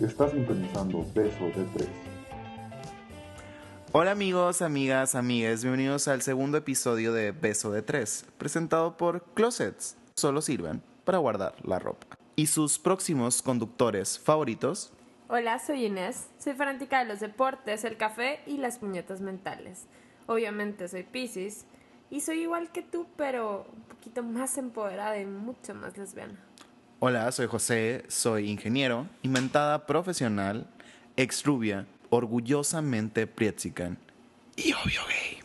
Estás sintonizando Beso de Tres. Hola amigos, amigas, amigues, bienvenidos al segundo episodio de Beso de Tres, presentado por Closets. Solo sirven para guardar la ropa. Y sus próximos conductores favoritos. Hola, soy Inés. Soy fanática de los deportes, el café y las puñetas mentales. Obviamente soy Pisces y soy igual que tú, pero un poquito más empoderada y mucho más lesbiana. Hola, soy José, soy ingeniero, inventada profesional, ex rubia, orgullosamente prietzican y obvio gay.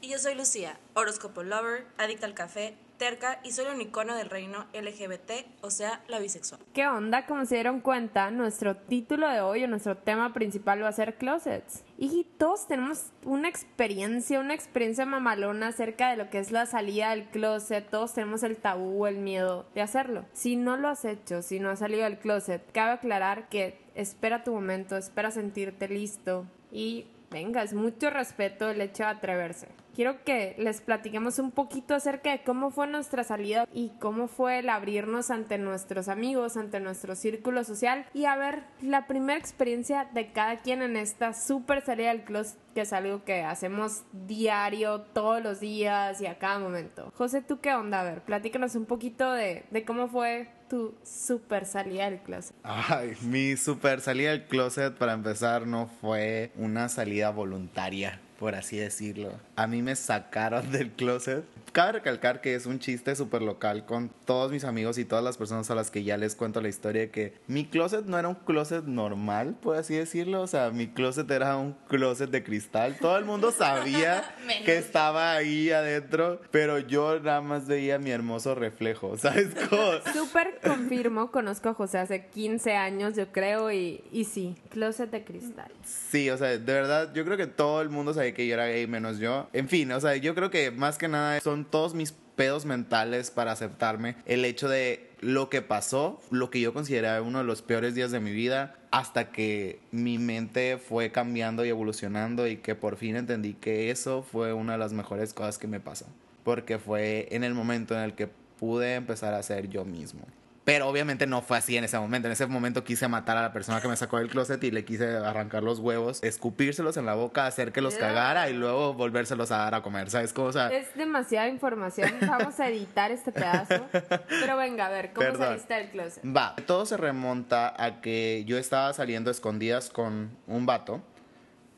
Y yo soy Lucía, horóscopo lover, adicta al café, terca y soy un icono del reino LGBT, o sea, la bisexual. ¿Qué onda? Como se dieron cuenta, nuestro título de hoy o nuestro tema principal va a ser closets. Y todos tenemos una experiencia, una experiencia mamalona acerca de lo que es la salida del closet. Todos tenemos el tabú, el miedo de hacerlo. Si no lo has hecho, si no has salido del closet, cabe aclarar que espera tu momento, espera sentirte listo y venga, es mucho respeto el hecho de atreverse quiero que les platiquemos un poquito acerca de cómo fue nuestra salida y cómo fue el abrirnos ante nuestros amigos, ante nuestro círculo social y a ver la primera experiencia de cada quien en esta súper salida del closet que es algo que hacemos diario, todos los días y a cada momento. José, ¿tú qué onda? A ver, platícanos un poquito de, de cómo fue tu super salida del closet. Ay, mi super salida del closet para empezar no fue una salida voluntaria por así decirlo. A mí me sacaron del closet. Cabe recalcar que es un chiste súper local con todos mis amigos y todas las personas a las que ya les cuento la historia de que mi closet no era un closet normal, por así decirlo. O sea, mi closet era un closet de cristal. Todo el mundo sabía que estaba ahí adentro, pero yo nada más veía mi hermoso reflejo, ¿sabes cómo? Súper confirmo, conozco a José hace 15 años, yo creo, y, y sí, closet de cristal. Sí, o sea, de verdad, yo creo que todo el mundo sabía que yo era gay menos yo. En fin, o sea, yo creo que más que nada son todos mis pedos mentales para aceptarme. El hecho de lo que pasó, lo que yo consideraba uno de los peores días de mi vida, hasta que mi mente fue cambiando y evolucionando y que por fin entendí que eso fue una de las mejores cosas que me pasó. Porque fue en el momento en el que pude empezar a ser yo mismo. Pero obviamente no fue así en ese momento. En ese momento quise matar a la persona que me sacó del closet y le quise arrancar los huevos, escupírselos en la boca, hacer que los cagara y luego volvérselos a dar a comer. ¿Sabes cómo? es demasiada información. Vamos a editar este pedazo. Pero venga, a ver, ¿cómo saliste del closet? Va, todo se remonta a que yo estaba saliendo escondidas con un vato.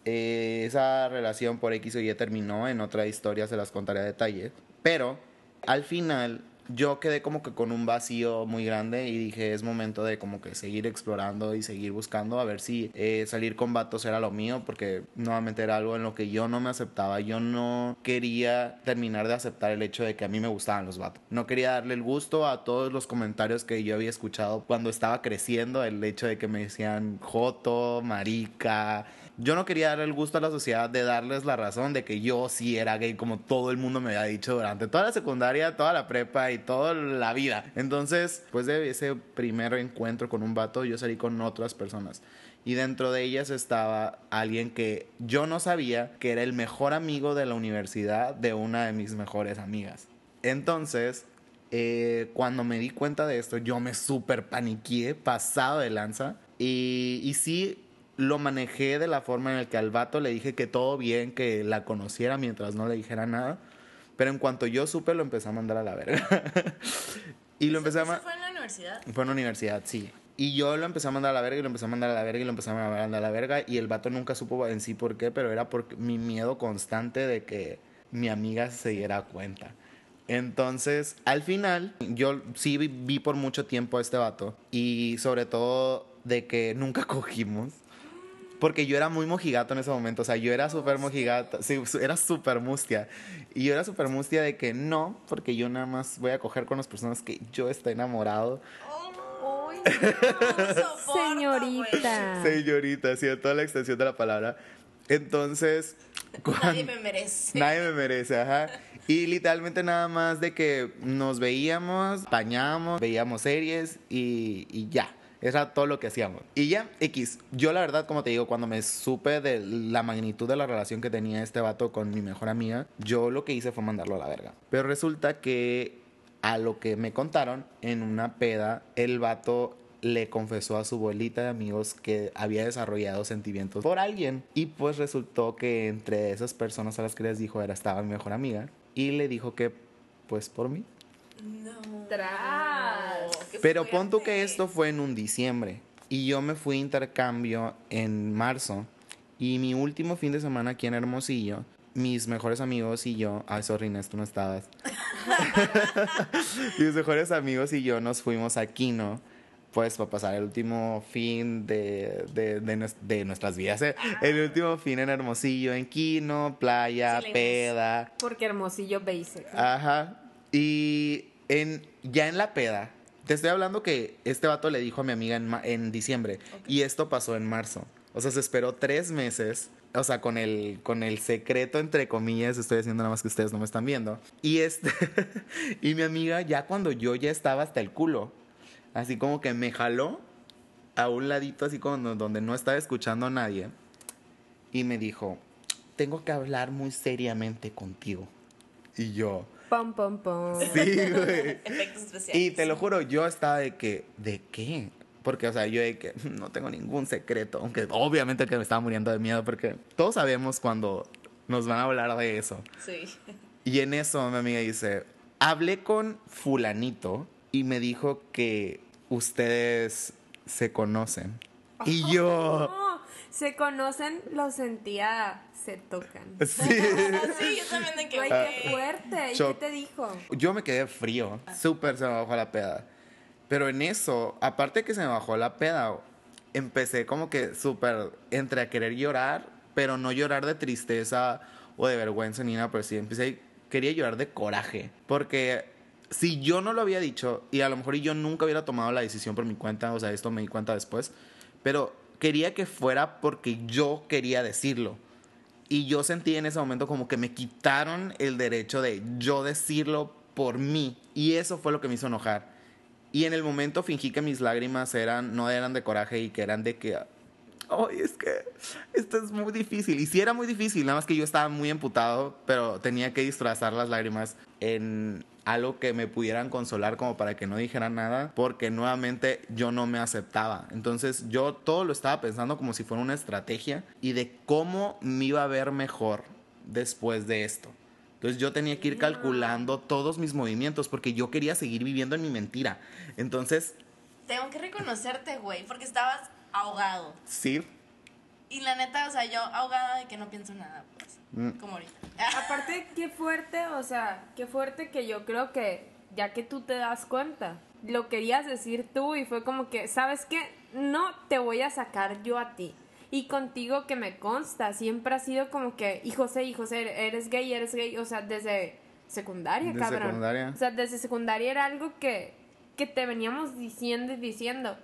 Eh, esa relación por X o Y terminó. En otra historia se las contaré a detalle. Pero al final yo quedé como que con un vacío muy grande y dije es momento de como que seguir explorando y seguir buscando a ver si eh, salir con vatos era lo mío porque nuevamente era algo en lo que yo no me aceptaba yo no quería terminar de aceptar el hecho de que a mí me gustaban los vatos. No quería darle el gusto a todos los comentarios que yo había escuchado cuando estaba creciendo el hecho de que me decían joto marica yo no quería dar el gusto a la sociedad de darles la razón de que yo sí era gay, como todo el mundo me había dicho durante toda la secundaria, toda la prepa y toda la vida. Entonces, después de ese primer encuentro con un vato, yo salí con otras personas. Y dentro de ellas estaba alguien que yo no sabía que era el mejor amigo de la universidad de una de mis mejores amigas. Entonces, eh, cuando me di cuenta de esto, yo me super paniqué, pasado de lanza. Y, y sí, lo manejé de la forma en la que al vato le dije que todo bien, que la conociera mientras no le dijera nada. Pero en cuanto yo supe, lo empecé a mandar a la verga. y lo empecé a ¿Fue en la universidad? Fue en la universidad, sí. Y yo lo empecé a mandar a la verga y lo empecé a mandar a la verga y lo empecé a mandar a la verga. Y el vato nunca supo en sí por qué, pero era por mi miedo constante de que mi amiga se diera cuenta. Entonces, al final, yo sí vi por mucho tiempo a este vato. Y sobre todo de que nunca cogimos. Porque yo era muy mojigato en ese momento, o sea, yo era súper mojigato, sí, era súper mustia. Y yo era súper mustia de que no, porque yo nada más voy a coger con las personas que yo estoy enamorado. Oh, Señorita. Señorita, sí, toda la extensión de la palabra. Entonces... Nadie me merece. Nadie me merece, ajá. Y literalmente nada más de que nos veíamos, bañamos, veíamos series y, y ya. Era todo lo que hacíamos. Y ya, X. Yo la verdad, como te digo, cuando me supe de la magnitud de la relación que tenía este vato con mi mejor amiga, yo lo que hice fue mandarlo a la verga. Pero resulta que a lo que me contaron, en una peda, el vato le confesó a su bolita de amigos que había desarrollado sentimientos por alguien. Y pues resultó que entre esas personas a las que les dijo era estaba mi mejor amiga. Y le dijo que pues por mí. No. Tras. Qué Pero pon tú que esto fue en un diciembre. Y yo me fui a intercambio en marzo. Y mi último fin de semana aquí en Hermosillo, mis mejores amigos y yo. Ay, sorry, Inés, tú no estabas. mis mejores amigos y yo nos fuimos a Quino. Pues para pasar el último fin de, de, de nues- de nuestras vidas. ¿eh? El último fin en Hermosillo, en Quino, playa, Sí, peda. Porque Hermosillo Basic. Ajá. Y en, ya en la peda, te estoy hablando que este vato le dijo a mi amiga en, en diciembre y esto pasó en marzo. O sea, se esperó tres meses. O sea, con el, con el secreto, entre comillas, estoy haciendo nada más que ustedes no me están viendo. Y este, y mi amiga, ya cuando yo ya estaba hasta el culo, así como que me jaló a un ladito, así como donde no estaba escuchando a nadie, y me dijo, tengo que hablar muy seriamente contigo. Y yo, Pom, pom, pom. Sí, güey. Efectos especiales. Y te lo juro, yo estaba de que, ¿de qué? Porque, o sea, yo de que no tengo ningún secreto, aunque obviamente que me estaba muriendo de miedo, porque todos sabemos cuando nos van a hablar de eso. Sí. Y en eso mi amiga dice, hablé con fulanito y me dijo que ustedes se conocen. Y yo, No, se conocen, lo sentía, se tocan. sí. Sí, yo también de que. Güey, Ah, qué fuerte. ¿Y qué te dijo? Yo me quedé frío, súper se me bajó la peda. Pero en eso, aparte que se me bajó la peda, empecé como que súper entre a querer llorar, pero no llorar de tristeza o de vergüenza ni nada, pero sí empecé, quería llorar de coraje. Porque si yo no lo había dicho, y a lo mejor yo nunca hubiera tomado la decisión por mi cuenta, o sea, esto me di cuenta después, pero quería que fuera porque yo quería decirlo. Y yo sentí en ese momento como que me quitaron el derecho de yo decirlo por mí. Y eso fue lo que me hizo enojar. Y en el momento fingí que mis lágrimas eran, no eran de coraje y que eran de que, ay, es que esto es muy difícil. Y sí era muy difícil, nada más que yo estaba muy emputado, pero tenía que disfrazar las lágrimas en algo que me pudieran consolar como para que no dijera nada, porque nuevamente yo no me aceptaba. Entonces yo todo lo estaba pensando como si fuera una estrategia y de cómo me iba a ver mejor después de esto. Entonces yo tenía que ir calculando todos mis movimientos porque yo quería seguir viviendo en mi mentira. Entonces, Tengo que reconocerte, güey, porque estabas ahogado. sí, Y la neta, o sea, yo ahogada de que no pienso nada, pues. Mm. Como ahorita. Aparte, qué fuerte, o sea, qué fuerte que yo creo que ya que tú te das cuenta, lo querías decir tú y fue como que, ¿sabes qué? No te voy a sacar yo a ti. Y contigo que me consta, siempre ha sido como que, y José, y José, eres gay, eres gay, o sea, desde secundaria, Desde cabrón. secundaria. O sea, desde secundaria era algo que, que te veníamos diciendo y diciendo.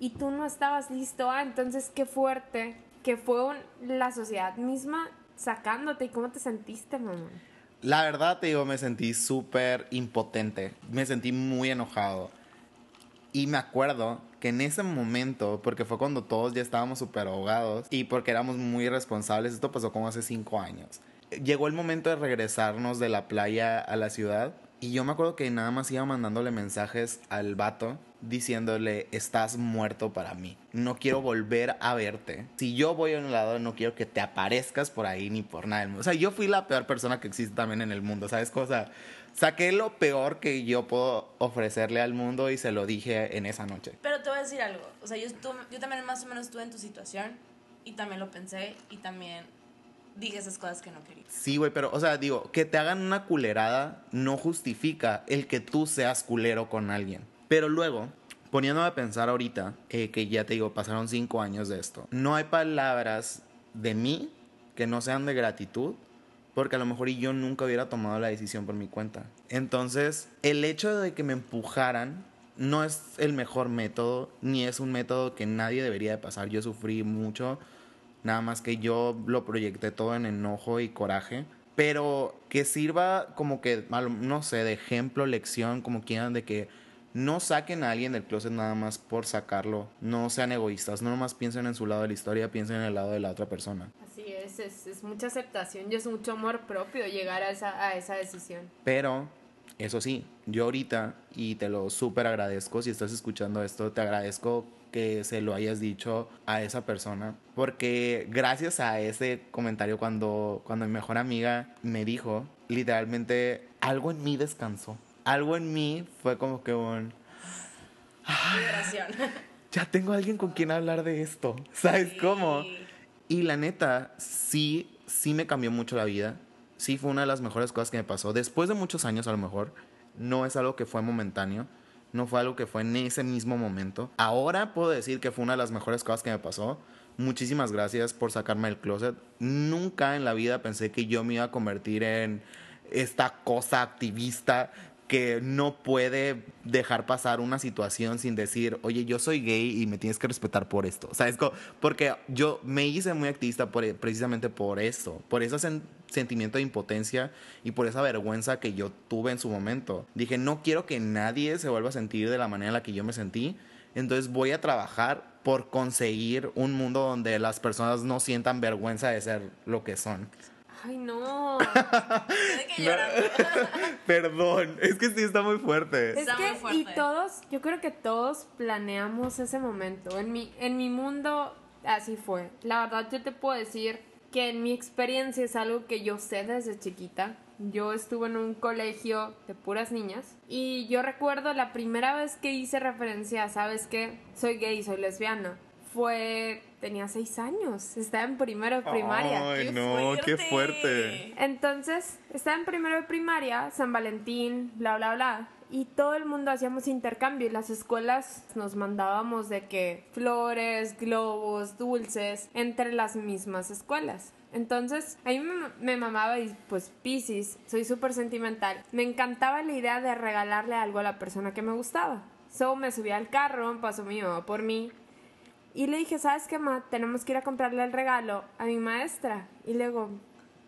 Y tú no estabas listo, ah, entonces qué fuerte que fue un- la sociedad misma sacándote. ¿Y cómo te sentiste, mamá? la verdad te digo, me sentí súper impotente. Me sentí muy enojado. Y me acuerdo que en ese momento, porque fue cuando todos ya estábamos súper ahogados y porque éramos muy irresponsables, esto pasó como hace cinco años. Llegó el momento de regresarnos de la playa a la ciudad y yo me acuerdo que nada más iba mandándole mensajes al vato diciéndole, estás muerto para mí. No quiero volver a verte. Si yo voy a un lado, no quiero que te aparezcas por ahí ni por nada del mundo. O sea, yo fui la peor persona que existe también en el mundo, ¿sabes? Cosa, saqué lo peor que yo puedo ofrecerle al mundo y se lo dije en esa noche. Pero te voy a decir algo. O sea, yo, estuve- yo también más o menos estuve en tu situación y también lo pensé y también dije esas cosas que no quería. Sí, güey, pero, o sea, digo, que te hagan una culerada no justifica el que tú seas culero con alguien. Pero luego, poniéndome a pensar ahorita, eh, que ya te digo, pasaron cinco años de esto, no hay palabras de mí que no sean de gratitud, porque a lo mejor yo nunca hubiera tomado la decisión por mi cuenta. Entonces, el hecho de que me empujaran no es el mejor método, ni es un método que nadie debería de pasar. Yo sufrí mucho, nada más que yo lo proyecté todo en enojo y coraje. Pero que sirva como que, no sé, de ejemplo, lección, como quieran, de que no saquen a alguien del closet nada más por sacarlo. No sean egoístas, no nomás piensen en su lado de la historia, piensen en el lado de la otra persona. Así es, es, es mucha aceptación y es mucho amor propio llegar a esa, a esa decisión. Pero Eso sí, yo ahorita, y te lo súper agradezco, si estás escuchando esto, te agradezco que se lo hayas dicho a esa persona, porque gracias a ese comentario cuando, cuando mi mejor amiga me dijo, literalmente algo en mí descansó, algo en mí fue como que un... Liberación. Ya tengo alguien con quien hablar de esto, ¿sabes cómo? Y la neta, sí, sí me cambió mucho la vida. Sí fue una de las mejores cosas que me pasó. Después de muchos años a lo mejor, no es algo que fue momentáneo. No fue algo que fue en ese mismo momento. Ahora puedo decir que fue una de las mejores cosas que me pasó. Muchísimas gracias por sacarme del closet. Nunca en la vida pensé que yo me iba a convertir en esta cosa activista que no puede dejar pasar una situación sin decir, oye, yo soy gay y me tienes que respetar por esto. Co- Porque yo me hice muy activista precisamente por eso, por ese sen- sentimiento de impotencia y por esa vergüenza que yo tuve en su momento. Dije, no quiero que nadie se vuelva a sentir de la manera en la que yo me sentí. Entonces voy a trabajar por conseguir un mundo donde las personas no sientan vergüenza de ser lo que son. Ay, no. Que llorando. Perdón, es que sí está muy fuerte. Es Está que, muy fuerte. y todos, yo creo que todos planeamos ese momento. En mi, en mi mundo, así fue. La verdad, yo te puedo decir que en mi experiencia es algo que yo sé desde chiquita. Yo estuve en un colegio de puras niñas y yo recuerdo la primera vez que hice referencia ¿sabes qué? Soy gay, soy lesbiana. Fue, tenía seis años, estaba en primero de primaria. Ay, ¡Qué no, qué fuerte. Entonces, estaba en primero de primaria, San Valentín, bla, bla, bla. Y todo el mundo hacíamos intercambio y las escuelas nos mandábamos de que flores, globos, dulces, entre las mismas escuelas. Entonces, a mí me, me mamaba y pues Pisces, soy súper sentimental. Me encantaba la idea de regalarle algo a la persona que me gustaba. So me subí al carro, pasó mi mamá por mí y le dije, ¿sabes qué, ma? Tenemos que ir a comprarle el regalo a mi maestra. Y le digo,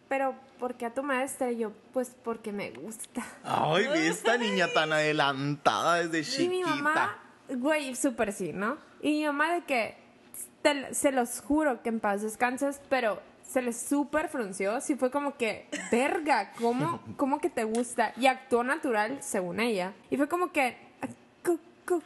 ¿pero por qué a tu maestra? Y yo, pues porque me gusta. Ay, vi esta niña tan adelantada desde Y mi chiquita. mamá, güey, súper sí, ¿no? Y mi mamá de que, te- se los juro que en paz descanses, pero se le súper frunció. Sí fue como que, verga, ¿cómo, ¿cómo que te gusta? Y actuó natural, según ella. Y fue como que, "¿C- c-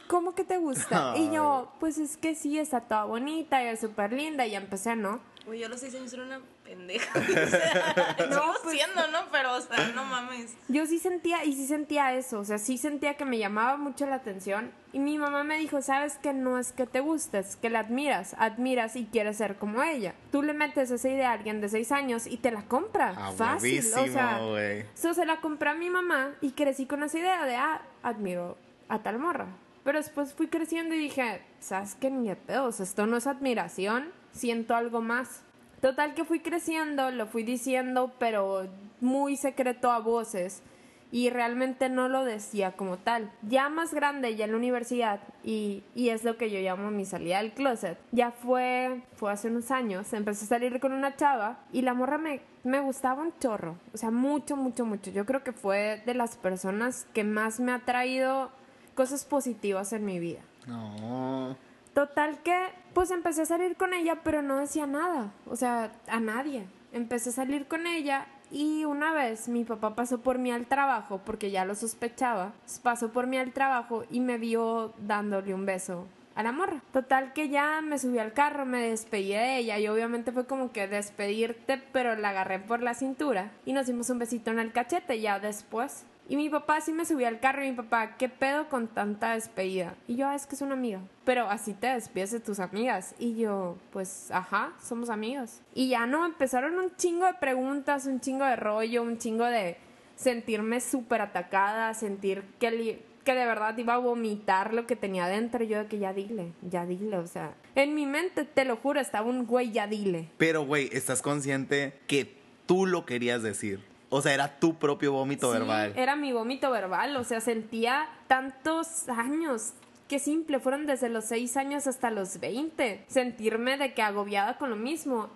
¿cómo que te gusta? Y yo, pues es que sí, está toda bonita y es súper linda. Y ya empecé, ¿no? Uy, yo a los seis años era una pendeja. O sea, No, sigo pues- siendo, ¿no? Pero, o sea, no mames. Yo sí sentía, y sí sentía eso, o sea, sí sentía que me llamaba mucho la atención. Y mi mamá me dijo, sabes que no es que te gustes, que la admiras, admiras y quieres ser como ella. Tú le metes esa idea a alguien de seis años y te la compra. A fácil, o sea. güey. So, se la compré a mi mamá y crecí con esa idea de, ah, admiro a tal morra. Pero después fui creciendo y dije, ¿sabes qué? Ni de pedos, esto no es admiración, siento algo más. Total que fui creciendo, lo fui diciendo, pero muy secreto a voces. Y realmente no lo decía como tal. Ya más grande, ya en la universidad, y, y es lo que yo llamo mi salida del closet. Ya fue, fue hace unos años, empecé a salir con una chava y la morra me, me gustaba un chorro. O sea, mucho, mucho, mucho. Yo creo que fue de las personas que más me ha traído cosas positivas en mi vida. No. Total que, pues empecé a salir con ella, pero no decía nada, o sea, a nadie. Empecé a salir con ella y una vez mi papá pasó por mí al trabajo, porque ya lo sospechaba, pasó por mí al trabajo y me vio dándole un beso a la morra. Total que ya me subí al carro, me despedí de ella y obviamente fue como que despedirte, pero la agarré por la cintura y nos dimos un besito en el cachete ya después. Y mi papá sí me subió al carro y mi papá, ¿qué pedo con tanta despedida? Y yo, "Ah, es que es una amiga. Pero así te despides de tus amigas. Y yo, pues, ajá, somos amigas. Y ya no, empezaron un chingo de preguntas, un chingo de rollo, un chingo de sentirme súper atacada, sentir que, que de verdad iba a vomitar lo que tenía dentro. Yo de que ya dile, ya dile, o sea. En mi mente, te lo juro, estaba un güey, ya dile. Pero, güey, ¿estás consciente que tú lo querías decir? O sea, era tu propio vómito Sí, verbal. Era mi vómito verbal, o sea, sentía tantos años. Qué simple, fueron desde los 6 años hasta los 20. Sentirme de que agobiada con lo mismo.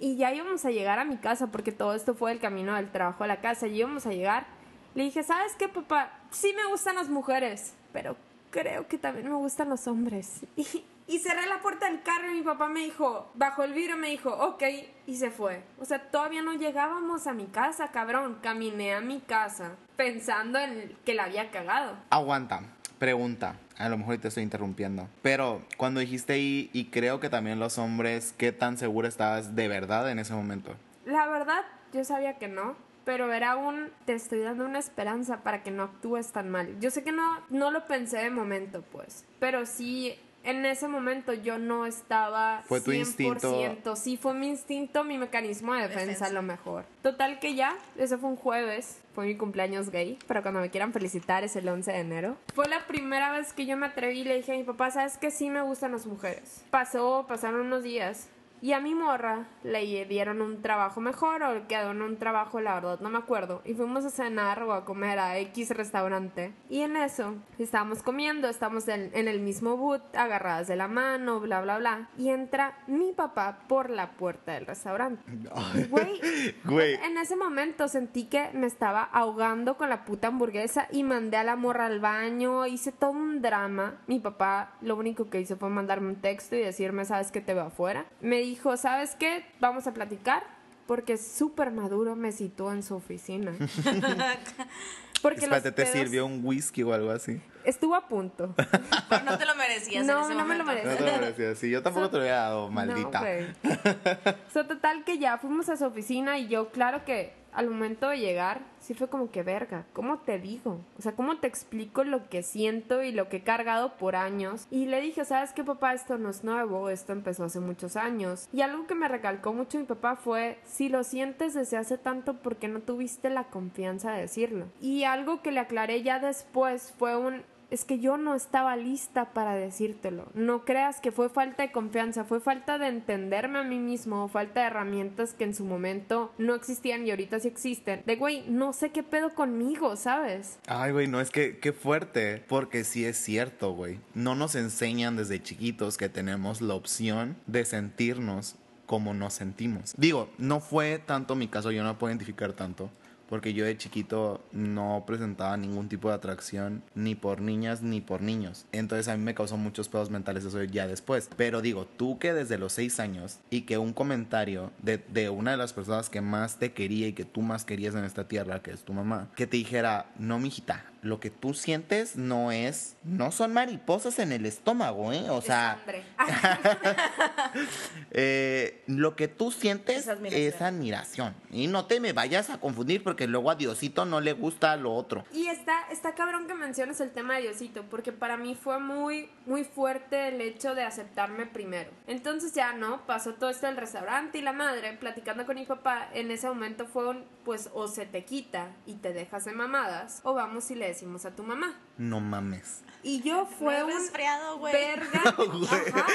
Y ya íbamos a llegar a mi casa, porque todo esto fue el camino del trabajo a la casa. Y íbamos a llegar. Le dije, ¿sabes qué, papá? Sí me gustan las mujeres, pero creo que también me gustan los hombres. Y, Y cerré la puerta del carro y mi papá me dijo, bajo el vidrio me dijo, ok, y se fue. O sea, todavía no llegábamos a mi casa, cabrón. Caminé a mi casa pensando en que la había cagado. Aguanta, pregunta. A lo mejor te estoy interrumpiendo. Pero cuando dijiste ahí, y creo que también los hombres, ¿qué tan segura estabas de verdad en ese momento? La verdad, yo sabía que no. Pero era un, te estoy dando una esperanza para que no actúes tan mal. Yo sé que no, no lo pensé de momento, pues. Pero sí en ese momento yo no estaba Fue tu 100%. instinto. Sí, fue mi instinto, mi mecanismo de defensa, Defensa. a lo mejor. Total que ya, ese fue un jueves, fue mi cumpleaños gay, pero cuando me quieran felicitar es el 11 de enero. Fue la primera vez que yo me atreví y le dije a mi papá, ¿sabes que Sí me gustan las mujeres. Pasó, pasaron unos días. Y a mi morra le dieron un trabajo mejor o quedó en un trabajo, la verdad, no me acuerdo. Y fuimos a cenar o a comer a X restaurante. Y en eso estábamos comiendo, estamos en, en el mismo boot, agarradas de la mano, bla, bla, bla. Y entra mi papá por la puerta del restaurante. Güey, Güey. en ese momento sentí que me estaba ahogando con la puta hamburguesa y mandé a la morra al baño, hice todo un drama. Mi papá lo único que hizo fue mandarme un texto y decirme, ¿sabes que te veo afuera? Me dijo, ¿sabes qué? Vamos a platicar. Porque súper maduro me citó en su oficina. Porque Espérate, ¿te sirvió un whisky o algo así? Estuvo a punto. Pero no te lo merecías No, en ese no me lo momento. No te lo parecía así. Yo tampoco te lo había dado, maldita. No, güey. so, total que ya fuimos a su oficina y yo, claro que al momento de llegar, sí fue como que verga, ¿cómo te digo? O sea, ¿cómo te explico lo que siento y lo que he cargado por años? Y le dije, ¿sabes qué, papá? Esto no es nuevo, esto empezó hace muchos años. Y algo que me recalcó mucho mi papá fue, si lo sientes desde hace tanto, ¿por qué no tuviste la confianza de decirlo? Y algo que le aclaré ya después fue un, es que yo no estaba lista para decírtelo. No creas que fue falta de confianza, fue falta de entenderme a mí mismo, falta de herramientas que en su momento no existían y ahorita sí existen. De güey, no sé qué pedo conmigo, ¿sabes? Ay, güey, no es que qué fuerte, porque sí es cierto, güey. No nos enseñan desde chiquitos que tenemos la opción de sentirnos como nos sentimos. Digo, no fue tanto mi caso, yo no puedo identificar tanto, porque yo de chiquito no presentaba ningún tipo de atracción ni por niñas ni por niños. Entonces a mí me causó muchos pedos mentales eso ya después. Pero digo, tú que desde los seis años y que un comentario de, de una de las personas que más te quería y que tú más querías en esta tierra, que es tu mamá, que te dijera, no, mijita, lo que tú sientes no es, no son mariposas en el estómago, ¿eh? O sea, eh, lo que tú sientes Es admiración. es admiración. Y no te me vayas a confundir porque luego a Diosito no le gusta lo otro. Y está, está cabrón que menciones el tema de Diosito, porque para mí fue muy, muy fuerte el hecho de aceptarme primero. Entonces ya no, pasó todo esto del restaurante y la madre, platicando con mi papá, en ese momento fue un, pues o se te quita y te dejas de mamadas, o vamos y le decimos a tu mamá. No mames. Y yo fue No un es resfriado, güey. verga. Ajá.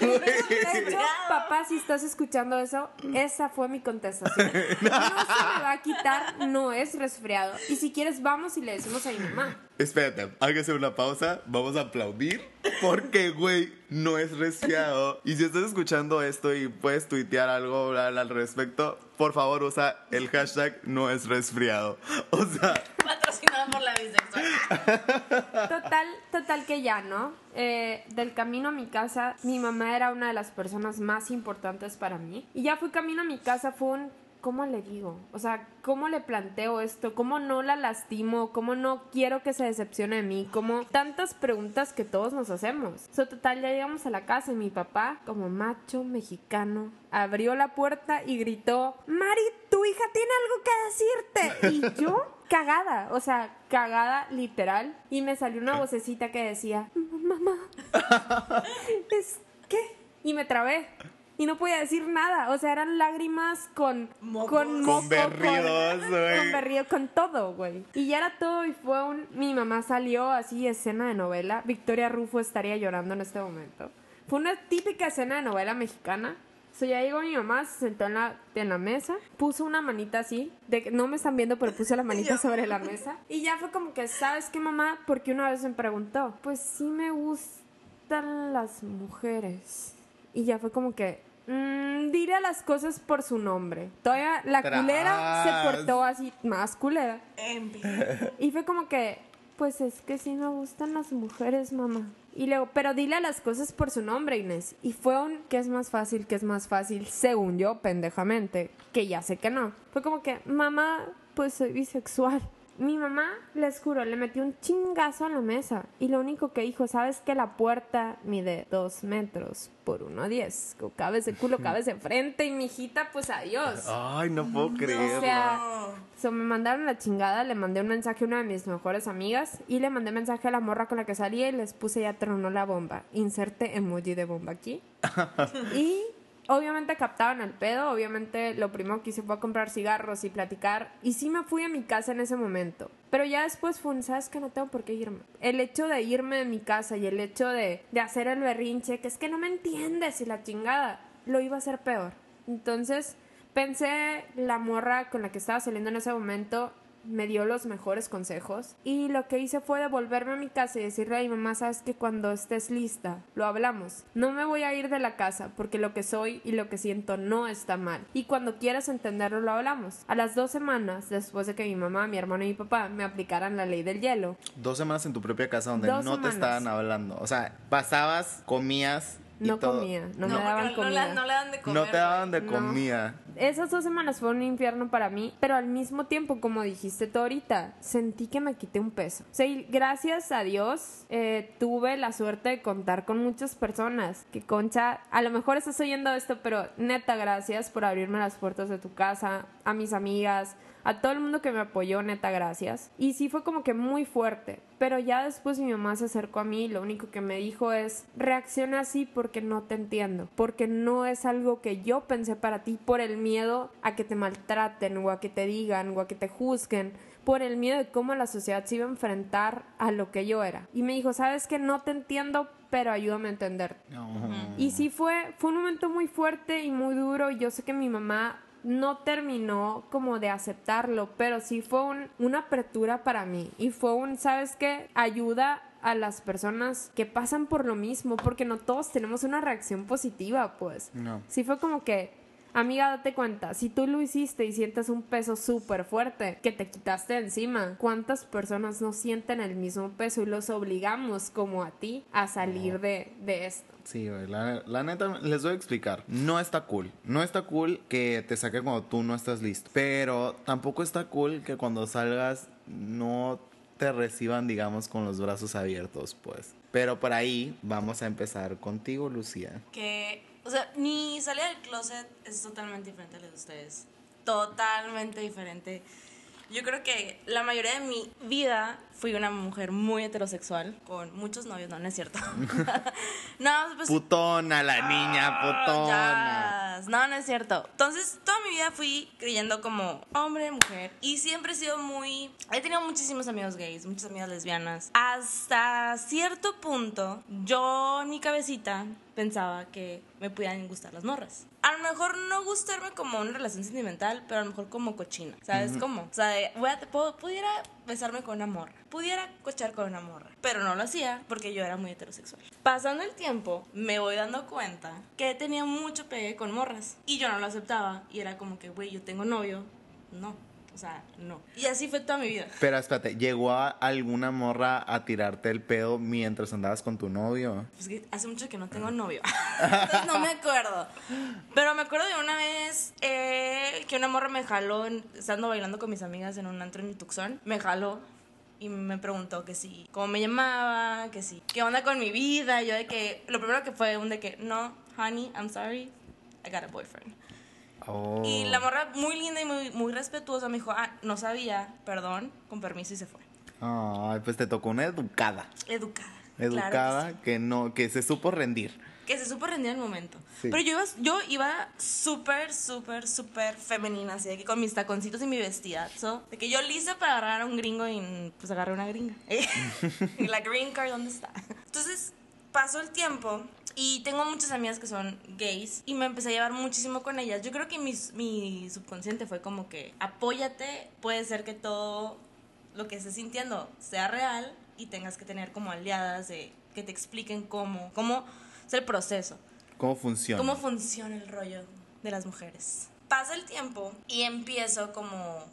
De hecho, papá, si estás escuchando eso, esa fue mi contestación. No se me va a quitar, no es resfriado. Y si quieres, vamos y le decimos a mi mamá. Espérate, hay que hacer una pausa. Vamos a aplaudir. Porque, güey, no es resfriado. Y si estás escuchando esto y puedes tuitear algo al al respecto, por favor usa el hashtag no es resfriado. O sea, Patrocinado por la bisexual. Total, total que ya, ¿no? Eh, del camino a mi casa, mi mamá era una de las personas más importantes para mí. Y ya fui camino a mi casa, fue un, ¿cómo le digo? O sea, ¿cómo le planteo esto? ¿Cómo no la lastimo? ¿Cómo no quiero que se decepcione de mí? Como tantas preguntas que todos nos hacemos. So, total, ya llegamos a la casa y mi papá, como macho mexicano, abrió la puerta y gritó, Mari, tu hija tiene algo que decirte. Y yo, cagada, o sea, cagada literal. Y me salió una vocecita que decía, mamá, es que... Y me trabé. Y no podía decir nada. O sea, eran lágrimas con... Mocos. Con, Con moco, berridos, con, güey. con berrido, con todo, güey. Y ya era todo y fue un... Mi mamá salió así, escena de novela. Victoria Rufo estaría llorando en este momento. Fue una típica escena de novela mexicana. So, ya llegó mi mamá, se sentó en la, en la mesa, puso una manita así, de que no me están viendo, pero puso la manita sobre la mesa. Y ya fue como que, ¿sabes qué, mamá? Porque una vez me preguntó, pues sí me gustan las mujeres. Y ya fue como que, mm, diré las cosas por su nombre. Todavía la Tras. culera se portó así, más culera. Y fue como que, pues es que sí me gustan las mujeres, mamá. Y luego, pero dile las cosas por su nombre, Inés. Y fue un, ¿qué es más fácil? ¿Qué es más fácil? Según yo, pendejamente, que ya sé que no. Fue como que, mamá, pues soy bisexual. Mi mamá, les juro, le metió un chingazo a la mesa y lo único que dijo, ¿sabes que la puerta mide dos metros por uno diez? Cabe ese culo, cabe ese frente y mi hijita, pues adiós. Ay, no puedo creerlo. O sea, so, me mandaron la chingada, le mandé un mensaje a una de mis mejores amigas y le mandé mensaje a la morra con la que salía y les puse ya tronó la bomba. Inserte emoji de bomba aquí. y obviamente captaban el pedo, obviamente lo primero que hice fue comprar cigarros y platicar y sí me fui a mi casa en ese momento. Pero ya después fue un, ¿sabes que No tengo por qué irme. El hecho de irme de mi casa y el hecho de, de hacer el berrinche, que es que no me entiendes y la chingada, lo iba a hacer peor. Entonces pensé, la morra con la que estaba saliendo en ese momento me dio los mejores consejos y lo que hice fue devolverme a mi casa y decirle a mi mamá, sabes que cuando estés lista, lo hablamos. No me voy a ir de la casa porque lo que soy y lo que siento no está mal. Y cuando quieras entenderlo, lo hablamos. A las dos semanas, después de que mi mamá, mi hermano y mi papá me aplicaran la ley del hielo, Dos semanas en tu propia casa donde Dos no semanas. te estaban hablando. O sea, pasabas, comías no todo. comía, no, No, me daban no, comida. la- no le dan de comer. No te daban de No. comida. Esas dos semanas fueron un infierno para mí, pero al mismo tiempo, como dijiste tú ahorita, sentí que me quité un peso. O sea, y gracias a Dios eh, tuve la suerte de contar con muchas personas. Que Concha, a lo mejor estás oyendo esto, pero neta, gracias por abrirme las puertas de tu casa, a mis amigas, a todo el mundo que me apoyó, neta, gracias. Y sí fue como que muy fuerte. Pero ya después mi mamá se acercó a mí y lo único que me dijo es, reacciona así porque no te entiendo, porque no es algo que yo pensé para ti por el miedo a que te maltraten o a que te digan o a que te juzguen por el miedo de cómo la sociedad se iba a enfrentar a lo que yo era. Y me dijo, sabes que no te entiendo, pero ayúdame a entender. No. Y sí fue, fue un momento muy fuerte y muy duro. y Yo sé que mi mamá no terminó como de aceptarlo, pero sí fue un- una apertura para mí. Y fue un, ¿sabes qué? Ayuda a las personas que pasan por lo mismo, porque no todos tenemos una reacción positiva, pues. No. Sí fue como que, amiga, date cuenta, si tú lo hiciste y sientes un peso súper fuerte que te quitaste de encima, ¿cuántas personas no sienten el mismo peso y los obligamos como a ti a salir de, de esto? Sí, güey, la, la neta, les voy a explicar. No está cool. No está cool que te saque cuando tú no estás listo. Pero tampoco está cool que cuando salgas no te reciban, digamos, con los brazos abiertos, pues. Pero por ahí vamos a empezar contigo, Lucía. Que, o sea, mi salida del closet es totalmente diferente a la de ustedes. Totalmente diferente. Yo creo que la mayoría de mi vida fui una mujer muy heterosexual, con muchos novios, no, no es cierto. no, pues... Putona la niña, putona. Yes. No, no es cierto. Entonces, toda mi vida fui creyendo como hombre, mujer. Y siempre he sido muy. He tenido muchísimos amigos gays, muchas amigas lesbianas. Hasta cierto punto, yo en mi cabecita pensaba que me podían gustar las morras. A lo mejor no gustarme como una relación sentimental, pero a lo mejor como cochina. ¿Sabes cómo? O sea, de, voy a- puedo- pudiera besarme con una morra, pudiera cochar con una morra, pero no lo hacía porque yo era muy heterosexual. Pasando el tiempo, me voy dando cuenta que tenía mucho pegue con morras y yo no lo aceptaba y era como que, güey, yo tengo novio. No, o sea, no. Y así fue toda mi vida. Pero espérate, ¿llegó a alguna morra a tirarte el pedo mientras andabas con tu novio? Pues que hace mucho que no tengo novio. Entonces no me acuerdo. Pero me acuerdo de una vez eh, que una morra me jaló, en- estando bailando con mis amigas en un antro en Tucson. Me jaló y me preguntó que si, cómo me llamaba, que si, qué onda con mi vida. Yo de que, lo primero que fue un de que, no, honey, I'm sorry, I got a boyfriend. Oh. Y la morra muy linda y muy, muy respetuosa me dijo, ah, no sabía, perdón, con permiso y se fue. Ay, pues te tocó una educada. Educada. claro que Educada sí. que no, que se supo rendir. que se supo rendir el momento. Sí. Pero yo iba, yo iba súper, súper, súper femenina, así de que con mis taconcitos y mi vestidazo, de que yo lista para agarrar a un gringo y pues agarré una gringa. y la green card, ¿dónde está? Entonces pasó el tiempo y tengo muchas amigas que son gays y me empecé a llevar muchísimo con ellas. Yo creo que mi, mi subconsciente fue como que apóyate, puede ser que todo lo que estés sintiendo sea real y tengas que tener como aliadas de que te expliquen cómo, cómo es el proceso, ¿Cómo funciona? cómo funciona el rollo de las mujeres. Pasa el tiempo y empiezo como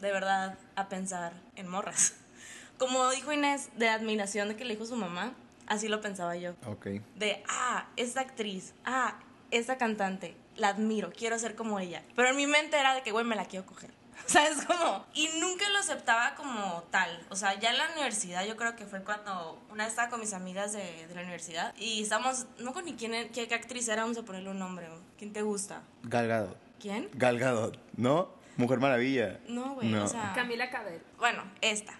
de verdad a pensar en morras. como dijo Inés, de admiración de que le dijo su mamá, así lo pensaba yo. Ok. De, ah, esta actriz, ah, esta cantante, la admiro, quiero ser como ella. Pero en mi mente era de que, güey, me la quiero coger. ¿Sabes cómo? Y nunca lo aceptaba como tal. O sea, ya en la universidad, yo creo que fue cuando una vez estaba con mis amigas de, de la universidad y estábamos, no con ni quién, qué, qué actriz era, vamos a ponerle un nombre. ¿Quién te gusta? Gal Gadot. ¿Quién? Gal Gadot, ¿no? Mujer Maravilla. No, güey, No. o sea. Camila Cabello. Bueno, esta,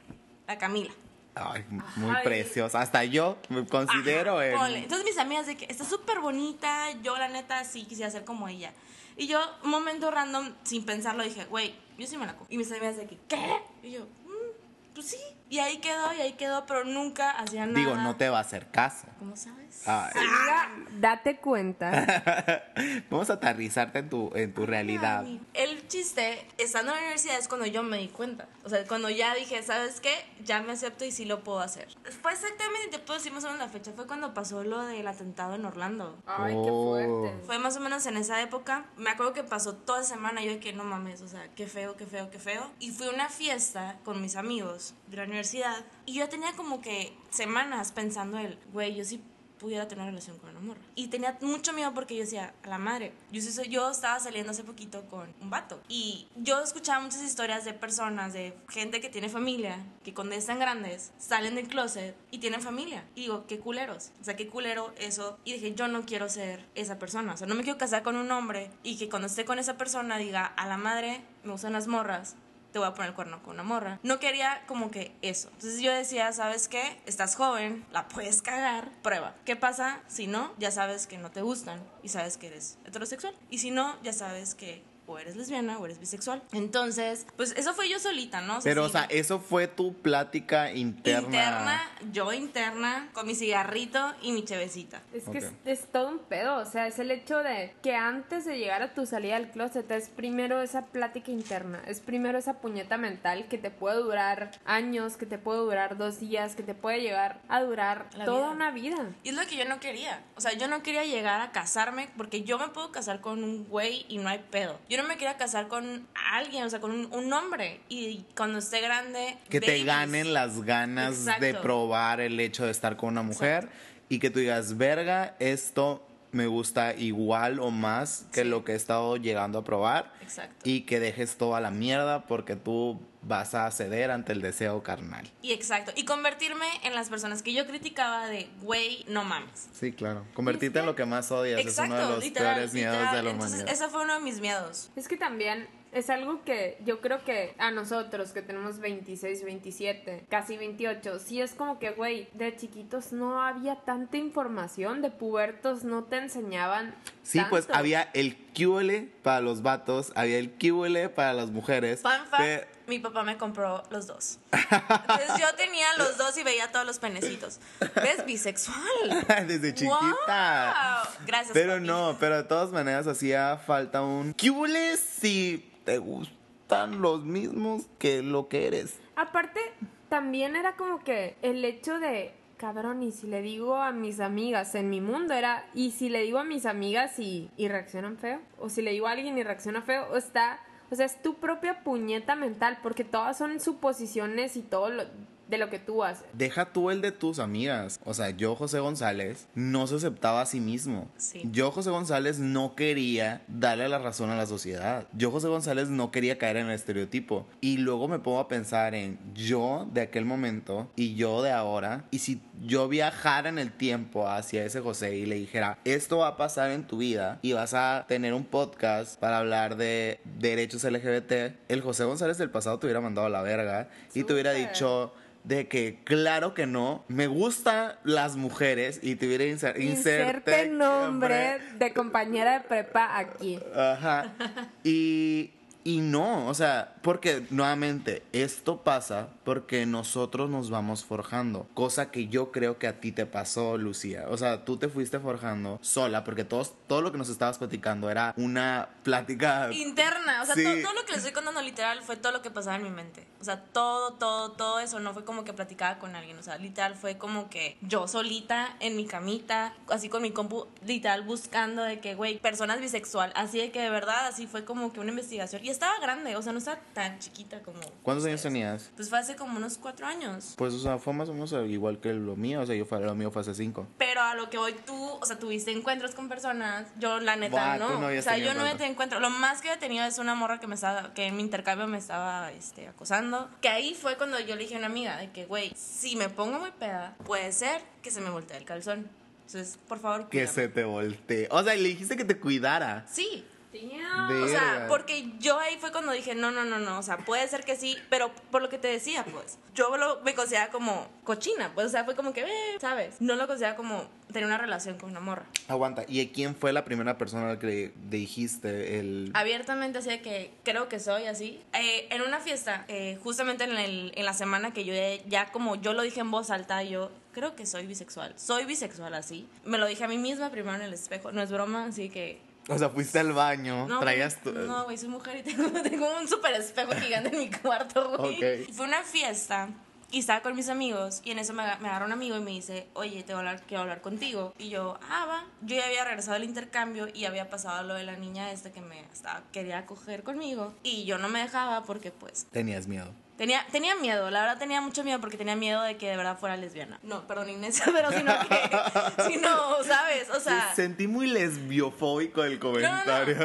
la Camila. Ay, muy Ay. preciosa. Hasta yo me considero Ajá, en-. Entonces mis amigas de que está súper bonita, yo la neta sí quisiera ser como ella. Y yo, un momento random, sin pensarlo, dije, güey, yo sí me la cojo. Y mis amigas de que, ¿qué? Y yo, "Mm, pues sí. Y ahí quedó, y ahí quedó, pero nunca hacía nada. Digo, no te va a hacer caso. ¿Cómo sabes? Ay. Amiga, date cuenta. Vamos a aterrizarte en tu, en tu realidad. El chiste, estando en la universidad, es cuando yo me di cuenta. O sea, cuando ya dije, ¿sabes qué? Ya me acepto y sí lo puedo hacer. Fue exactamente, te puedo decir más o menos la fecha, fue cuando pasó lo del atentado en Orlando. Ay, qué Oh. fuerte. Fue más o menos en esa época. Me acuerdo que pasó toda semana. Yo de que no mames, o sea, qué feo, qué feo, qué feo. Y fui a una fiesta con mis amigos de la universidad. Y yo tenía como que semanas pensando el, güey, yo sí pudiera tener una relación con una morra. Y tenía mucho miedo porque yo decía, a la madre, yo, yo estaba saliendo hace poquito con un vato. Y yo escuchaba muchas historias de personas, de gente que tiene familia, que cuando están grandes salen del closet y tienen familia. Y digo, qué culeros. O sea, qué culero eso. Y dije, yo no quiero ser esa persona. O sea, no me quiero casar con un hombre y que cuando esté con esa persona diga, a la madre, me gustan las morras te voy a poner el cuerno con una morra. No quería como que eso. Entonces yo decía, ¿sabes qué? Estás joven, la puedes cagar, prueba. ¿Qué pasa si no? Ya sabes que no te gustan y sabes que eres heterosexual. Y si no, ya sabes que o eres lesbiana o eres bisexual. Entonces, pues eso fue yo solita, ¿no? Pero, o sea, eso fue tu plática interna. interna, yo interna, con mi cigarrito y mi chevecita. Es que es, es todo un pedo, o sea, es el hecho de que antes de llegar a tu salida del closet es primero esa plática interna, es primero esa puñeta mental que te puede durar años, que te puede durar dos días, que te puede llegar a durar La toda vida. una vida. Y es lo que yo no quería. O sea, yo no quería llegar a casarme porque yo me puedo casar con un güey y no hay pedo. Yo no me quería casar con alguien, o sea, con un, un hombre. Y cuando esté grande... Que te ganen las ganas de probar el hecho de estar con una mujer y que tú digas, verga, esto me gusta igual o más que Sí. lo que he estado llegando a probar Exacto. y que dejes todo a la mierda porque tú vas a ceder ante el deseo carnal. Y exacto. Y convertirme en las personas que yo criticaba de, güey, no mames. Sí, claro. Convertirte en lo que más odias Exacto, es uno de los literal, peores miedos literal. de la Entonces, humanidad. ese fue uno de mis miedos. Es que también es algo que yo creo que a nosotros que tenemos 26, 27, casi 28, sí es como que, güey, de chiquitos no había tanta información, de pubertos no te enseñaban. Sí, pues había el QL para los vatos, había el QL para las mujeres. Fun fact, Pe- mi papá me compró los dos. Entonces yo tenía los dos y veía todos los penecitos. ¿Ves? Bisexual. Desde chiquita. Wow. Gracias. Pero papi. no, pero de todas maneras hacía falta un QL si te gustan los mismos que lo que eres. Aparte, también era como que el hecho de, cabrón, y si le digo a mis amigas en mi mundo era, y si le digo a mis amigas y, y reaccionan feo, o si le digo a alguien y reacciona feo, o está, o sea, es tu propia puñeta mental, porque todas son suposiciones y todo lo, de lo que tú haces. Deja tú el de tus amigas. O sea, yo, José González, no se aceptaba a sí mismo. Sí. Yo, José González, no quería darle la razón a la sociedad. Yo, José González, no quería caer en el estereotipo. Y luego me pongo a pensar en yo de aquel momento y yo de ahora. Y si yo viajara en el tiempo hacia ese José y le dijera, esto va a pasar en tu vida y vas a tener un podcast para hablar de derechos LGBT, el José González del pasado te hubiera mandado a la verga y te hubiera dicho de que claro que no, me gustan las mujeres y te hubiera inser Inserte nombre de compañera de prepa aquí. Ajá. Y, y no, o sea, porque nuevamente esto pasa porque nosotros nos vamos forjando, cosa que yo creo que a ti te pasó, Lucía. O sea, tú te fuiste forjando sola porque todos, todo lo que nos estabas platicando era una plática... Interna. O sea, Sí. todo, todo lo que les estoy contando literal fue todo lo que pasaba en mi mente. O sea, todo, todo, todo eso no fue como que platicaba con alguien, o sea, literal fue como que yo solita en mi camita, así con mi compu, literal buscando de que, güey, personas bisexual, así de que de verdad, así fue como que una investigación. Y estaba grande, o sea, no estaba tan chiquita como... ¿Cuántos años ustedes. tenías? Pues fue hace como unos cuatro años. Pues, o sea, fue más o menos igual que lo mío. O sea, yo fue, lo mío fue hace cinco. Pero a lo que hoy tú, o sea, tuviste encuentros con personas, yo la neta no. no o sea, yo no tenido encuentro. Lo más que he tenido es una morra que me estaba, que en mi intercambio me estaba este, acosando. Que ahí fue cuando yo le dije a una amiga de que, güey, si me pongo muy peda, puede ser que se me voltee el calzón. Entonces, por favor, Que cuídame. se te voltee. O sea, le dijiste que te cuidara. Sí. Damn. O sea, porque yo ahí fue cuando dije, no, no, no, no, o sea, puede ser que sí, pero por lo que te decía, pues, yo lo, me consideraba como cochina, pues, o sea, fue como que, eh, ¿sabes? No lo consideraba como tener una relación con una morra. Aguanta. ¿Y quién fue la primera persona a la que dijiste el... Abiertamente, así de que creo que soy así. Eh, en una fiesta, eh, justamente en, el- en la semana que yo ya como yo lo dije en voz alta, yo creo que soy bisexual. Soy bisexual así. Me lo dije a mí misma primero en el espejo, no es broma, así que O sea, fuiste al baño, No, traías tu... No, güey, soy mujer y tengo, tengo un súper espejo gigante en mi cuarto, güey. Ok. Y Fue una fiesta y estaba con mis amigos y en eso me, me agarra un amigo y me dice, oye, te voy a hablar, quiero hablar contigo. Y yo, ah, va. Yo ya había regresado del intercambio y había pasado lo de la niña esta que me estaba, quería coger conmigo. Y yo no me dejaba porque, pues, Tenías miedo. Tenía, tenía miedo, la verdad tenía mucho miedo porque tenía miedo de que de verdad fuera lesbiana. No, perdón Inés, pero sino que, si no, ¿sabes? O sea, sentí muy lesbiofóbico el comentario.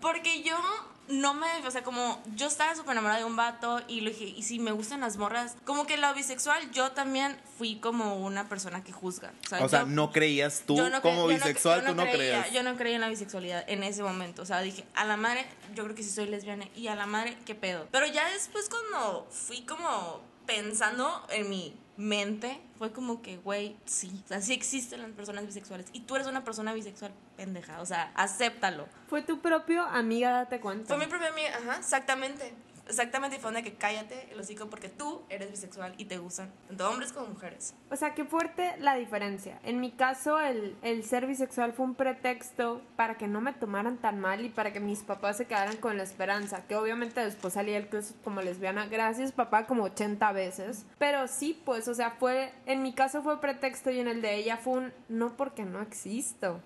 porque yo no me, o sea, como yo estaba súper enamorada de un vato y le dije, y si me gustan las morras, como que lo bisexual, yo también fui como una persona que juzga. o sea, yo- no creías tú no como no- bisexual, yo tú no creía, creías. Yo no creía en la bisexualidad en ese momento. O sea, dije, a la madre, yo creo que sí soy lesbiana. Y a la madre, ¿qué pedo? Pero ya después, cuando fui como pensando en mi mente, fue como que, güey, sí. O sea, sí existen las personas bisexuales. Y tú eres una persona bisexual, pendeja. O sea, acéptalo. Fue tu propio amiga, date cuenta. Fue mi propia amiga, ajá, exactamente. Exactamente, y fue donde que cállate el hocico porque tú eres bisexual y te gustan tanto hombres como mujeres. O sea, qué fuerte la diferencia. En mi caso, el, el ser bisexual fue un pretexto para que no me tomaran tan mal y para que mis papás se quedaran con la esperanza. Que obviamente después salí del closet como lesbiana. Gracias, papá, como 80 veces. Pero sí, pues, o sea, fue. En mi caso fue pretexto y en el de ella fue un no porque no existo.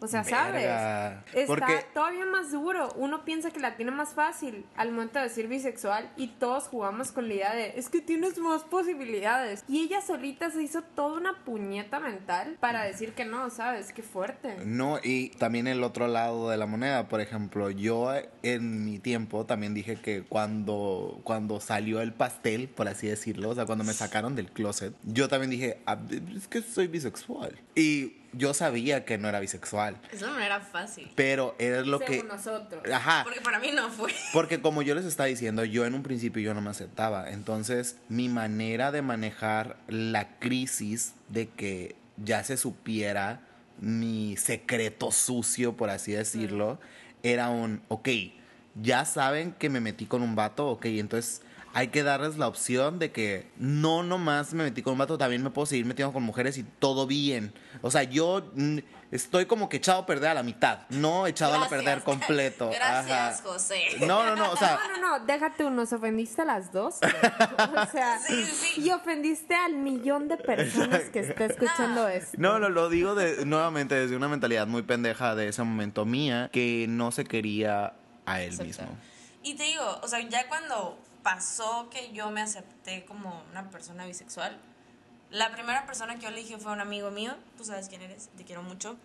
O sea, Verga. ¿sabes? Está Porque- todavía más duro. Uno piensa que la tiene más fácil al momento de decir bisexual y todos jugamos con la idea de es que tienes más posibilidades. Y ella solita se hizo toda una puñeta mental para decir que no, ¿sabes? Qué fuerte. No, y también el otro lado de la moneda, por ejemplo, yo en mi tiempo también dije que cuando, cuando salió el pastel, por así decirlo, o sea, cuando me sacaron del closet, yo también dije, "Ah, es que soy bisexual. Y yo sabía que no era bisexual, Es una manera fácil. pero era lo Según que... nosotros. Ajá. Porque para mí no fue. Porque como yo les estaba diciendo, yo en un principio yo no me aceptaba. Entonces, mi manera de manejar la crisis de que ya se supiera mi secreto sucio, por así decirlo, era un, ok, ya saben que me metí con un vato, ok, entonces hay que darles la opción de que no nomás me metí con un vato, también me puedo seguir metiendo con mujeres y todo bien. O sea, yo mm, estoy como que echado a perder a la mitad, no echado a perder completo. Gracias, Ajá. José. No, no, no, o sea, No, no, no, déjate tú, nos ofendiste a las dos. o sea, Sí, sí. y ofendiste al millón de personas que está escuchando esto. no, no, lo digo de, nuevamente desde una mentalidad muy pendeja de ese momento mía que no se quería a él mismo. Y te digo, o sea, ya cuando pasó que yo me acepté como una persona bisexual, la primera persona que yo le dije fue un amigo mío, tú sabes quién eres, te quiero mucho.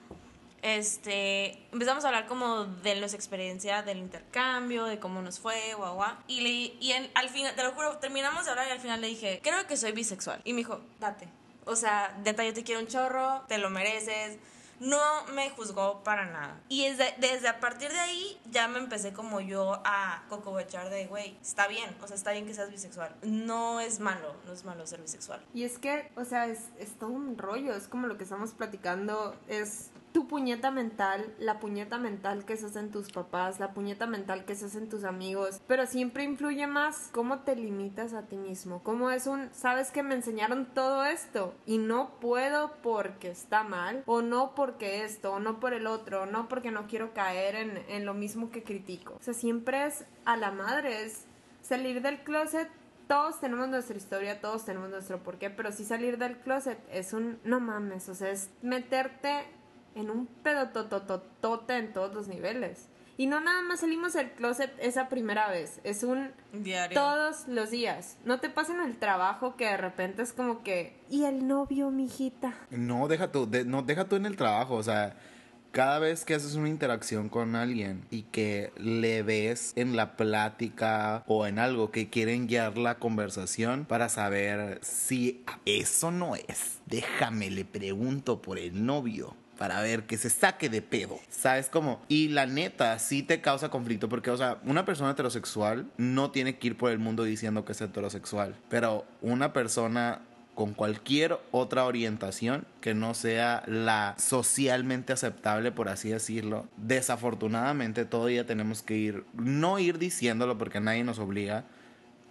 Este, empezamos a hablar como de nuestra experiencia del intercambio, de cómo nos fue, guau, guau. Y, le, y al final, te lo juro, terminamos de hablar y al final le dije, creo que soy bisexual. Y me dijo, date. O sea, neta, yo te quiero un chorro, te lo mereces. No me juzgó para nada. Y desde, desde a partir de ahí ya me empecé como yo a cocobechar de, güey, está bien, o sea, está bien que seas bisexual. No es malo, no es malo ser bisexual. Y es que, o sea, es, es todo un rollo, es como lo que estamos platicando, es tu puñeta mental, la puñeta mental que se hace en tus papás, la puñeta mental que se hace en tus amigos, pero siempre influye más cómo te limitas a ti mismo, cómo es un, sabes que me enseñaron todo esto y no puedo porque está mal, o no porque esto, o no por el otro, o no porque no quiero caer en, en lo mismo que critico. O sea, siempre es a la madre, es salir del closet todos tenemos nuestra historia, todos tenemos nuestro porqué, pero sí salir del closet es un no mames, o sea, es meterte en un pedotototote en todos los niveles. Y no nada más salimos del closet esa primera vez, es un Diario. todos los días. No te pasa en el trabajo que de repente es como que y el novio, mijita. No, deja tú, de- no, deja tú en el trabajo, o sea, cada vez que haces una interacción con alguien y que le ves en la plática o en algo que quieren guiar la conversación para saber si eso no es, déjame, le pregunto por el novio. Para ver que se saque de pedo. ¿Sabes cómo? Y la neta, sí te causa conflicto. Porque, o sea, una persona heterosexual no tiene que ir por el mundo diciendo que es heterosexual. Pero una persona con cualquier otra orientación que no sea la socialmente aceptable, por así decirlo. Desafortunadamente todavía tenemos que ir, no ir diciéndolo porque nadie nos obliga,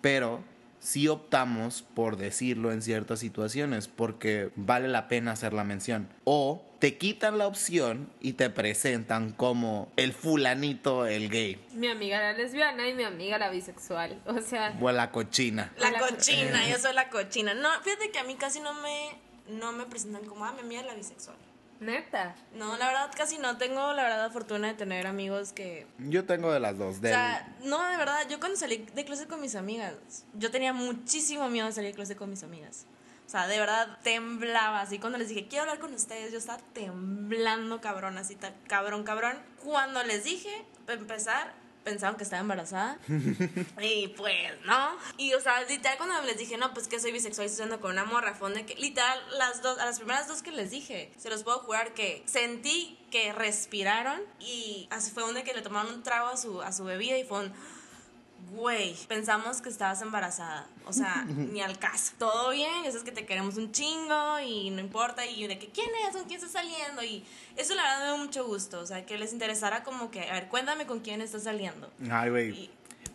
pero sí optamos por decirlo en ciertas situaciones porque vale la pena hacer la mención. O te quitan la opción y te presentan como el fulanito, el gay, Mi amiga la lesbiana y mi amiga la bisexual. O sea, o la cochina. La La- cochina, yo soy la cochina. No, fíjate que a mí casi no me, no me presentan como, ah, mi amiga es la bisexual. Neta. No, la verdad casi no. Tengo la verdad la fortuna de tener amigos que... Yo tengo de las dos. O Del, sea, no, de verdad, yo cuando salí de clase con mis amigas, yo tenía muchísimo miedo de salir de clase con mis amigas. O sea, de verdad temblaba así. Cuando les dije, quiero hablar con ustedes, yo estaba temblando cabrón, así, cabrón, cabrón. Cuando les dije, para empezar, pensaban que estaba embarazada. y pues, ¿no? Y, o sea, literal, cuando les dije, no, pues que soy bisexual y estoy con una morra, fue donde que, literal, las dos, a las primeras dos que les dije, se los puedo jurar que sentí que respiraron y así fue donde que le tomaron un trago a su, a su bebida y fue un... Güey, pensamos que estabas embarazada. O sea, ni al caso. Todo bien, eso es que te queremos un chingo y no importa. Y de que quién es, con quién está saliendo. Y eso la verdad me dio mucho gusto. O sea, que les interesara como que, a ver, cuéntame con quién estás saliendo. Ay, güey.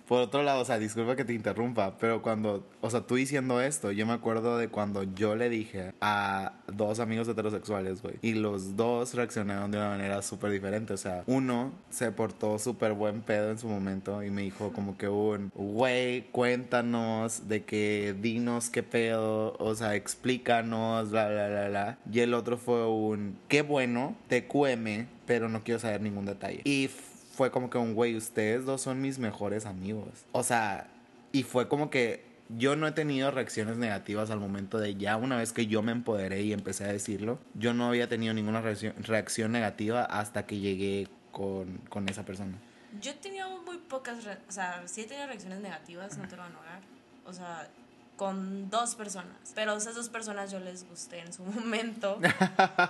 Por otro lado, o sea, disculpa que te interrumpa, pero cuando, o sea, tú diciendo esto, yo me acuerdo de cuando yo le dije a dos amigos heterosexuales, güey, y los dos reaccionaron de una manera súper diferente, o sea, uno se portó súper buen pedo en su momento y me dijo como que un, güey, cuéntanos de que dinos qué pedo, o sea, explícanos, bla, bla, bla, bla, y el otro fue un, qué bueno, TQM, pero no quiero saber ningún detalle. Y fue como que un güey, ustedes dos son mis mejores amigos. O sea, y fue como que yo no he tenido reacciones negativas al momento de ya una vez que yo me empoderé y empecé a decirlo, yo no había tenido ninguna reacción, reacción negativa hasta que llegué con, con esa persona. Yo he tenido muy pocas, o sea, sí he tenido reacciones negativas, no te lo voy a negar. O sea, con dos personas. Pero esas dos personas yo les gusté en su momento.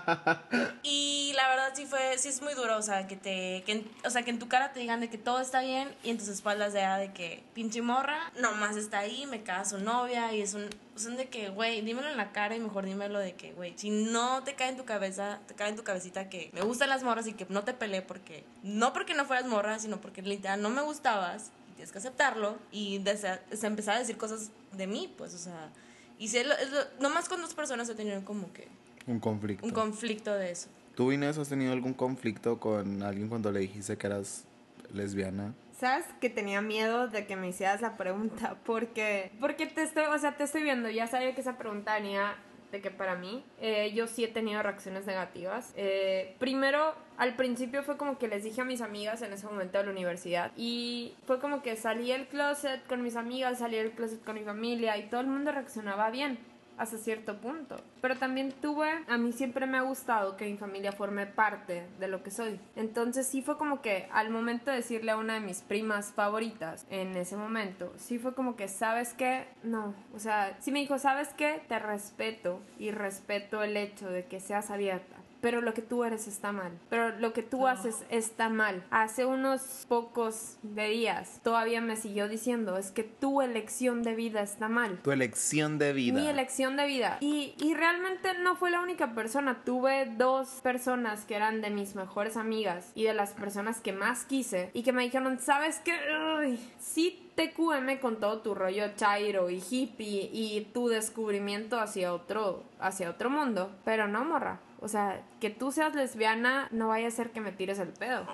la verdad sí es muy duro, o sea, que te, que en- o sea, que en tu cara te digan de que todo está bien y en tus espaldas de, de que pinche morra, nomás está ahí, me caga su novia y es un, son de que, güey, dímelo en la cara y mejor dímelo de que, güey, si no te cae en tu cabeza, te cae en tu cabecita que me gustan las morras y que no te peleé porque, no porque no fueras morra, sino porque literal no me gustabas y tienes que aceptarlo y desa- se empezar a decir cosas de mí, pues, o sea, y si es lo, es lo- nomás con dos personas he tenido como que Un conflicto. un conflicto de eso. ¿Tú, Inés, has tenido algún conflicto con alguien cuando le dijiste que eras lesbiana? ¿Sabes que tenía miedo de que me hicieras la pregunta? Porque, porque te estoy, o sea, te estoy viendo, ya sabía que esa pregunta venía de que para mí, eh, yo sí he tenido reacciones negativas. Eh, primero, al principio fue como que les dije a mis amigas en ese momento de la universidad y fue como que salí del closet con mis amigas, salí del closet con mi familia y todo el mundo reaccionaba bien hasta cierto punto. Pero también tuve, a mí siempre me ha gustado que mi familia forme parte de lo que soy. Entonces sí fue como que al momento de decirle a una de mis primas favoritas en ese momento, sí fue como que, ¿sabes qué? No, o sea, sí me dijo, ¿sabes qué? Te respeto y respeto el hecho de que seas abierta. Pero lo que tú eres está mal. Pero lo que tú haces está mal. Hace unos pocos de días todavía me siguió diciendo, es que tu elección de vida está mal. Tu elección de vida. Mi elección de vida. Y, y realmente no fue la única persona. Tuve dos personas que eran de mis mejores amigas y de las personas que más quise y que me dijeron, ¿sabes qué? Uy, sí TQM con todo tu rollo chairo y hippie y tu descubrimiento hacia otro, hacia otro mundo. Pero no, morra. O sea, que tú seas lesbiana no vaya a ser que me tires el pedo.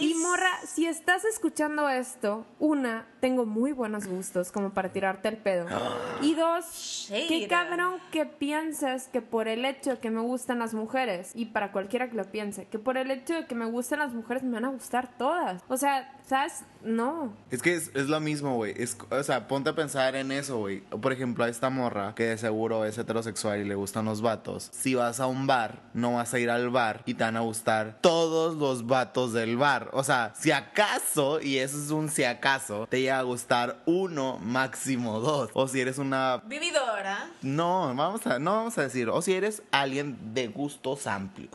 Y morra, si estás escuchando esto, una, tengo muy buenos gustos como para tirarte el pedo. Y dos, qué cabrón que pienses que por el hecho de que me gustan las mujeres, y para cualquiera que lo piense, que por el hecho de que me gustan las mujeres me van a gustar todas. O sea, ¿sabes? No. Es que es, es lo mismo, güey. O sea, ponte a pensar en eso, güey. Por ejemplo, a esta morra que de seguro es heterosexual y le gustan los vatos. Si vas a un bar, no vas a ir al bar y te van a gustar todos los vatos del bar. O sea, si acaso, y eso es un si acaso, te a gustar uno, máximo dos. O si eres una Vividora. no, vamos a, no vamos a decir, o si eres alguien de gustos amplios,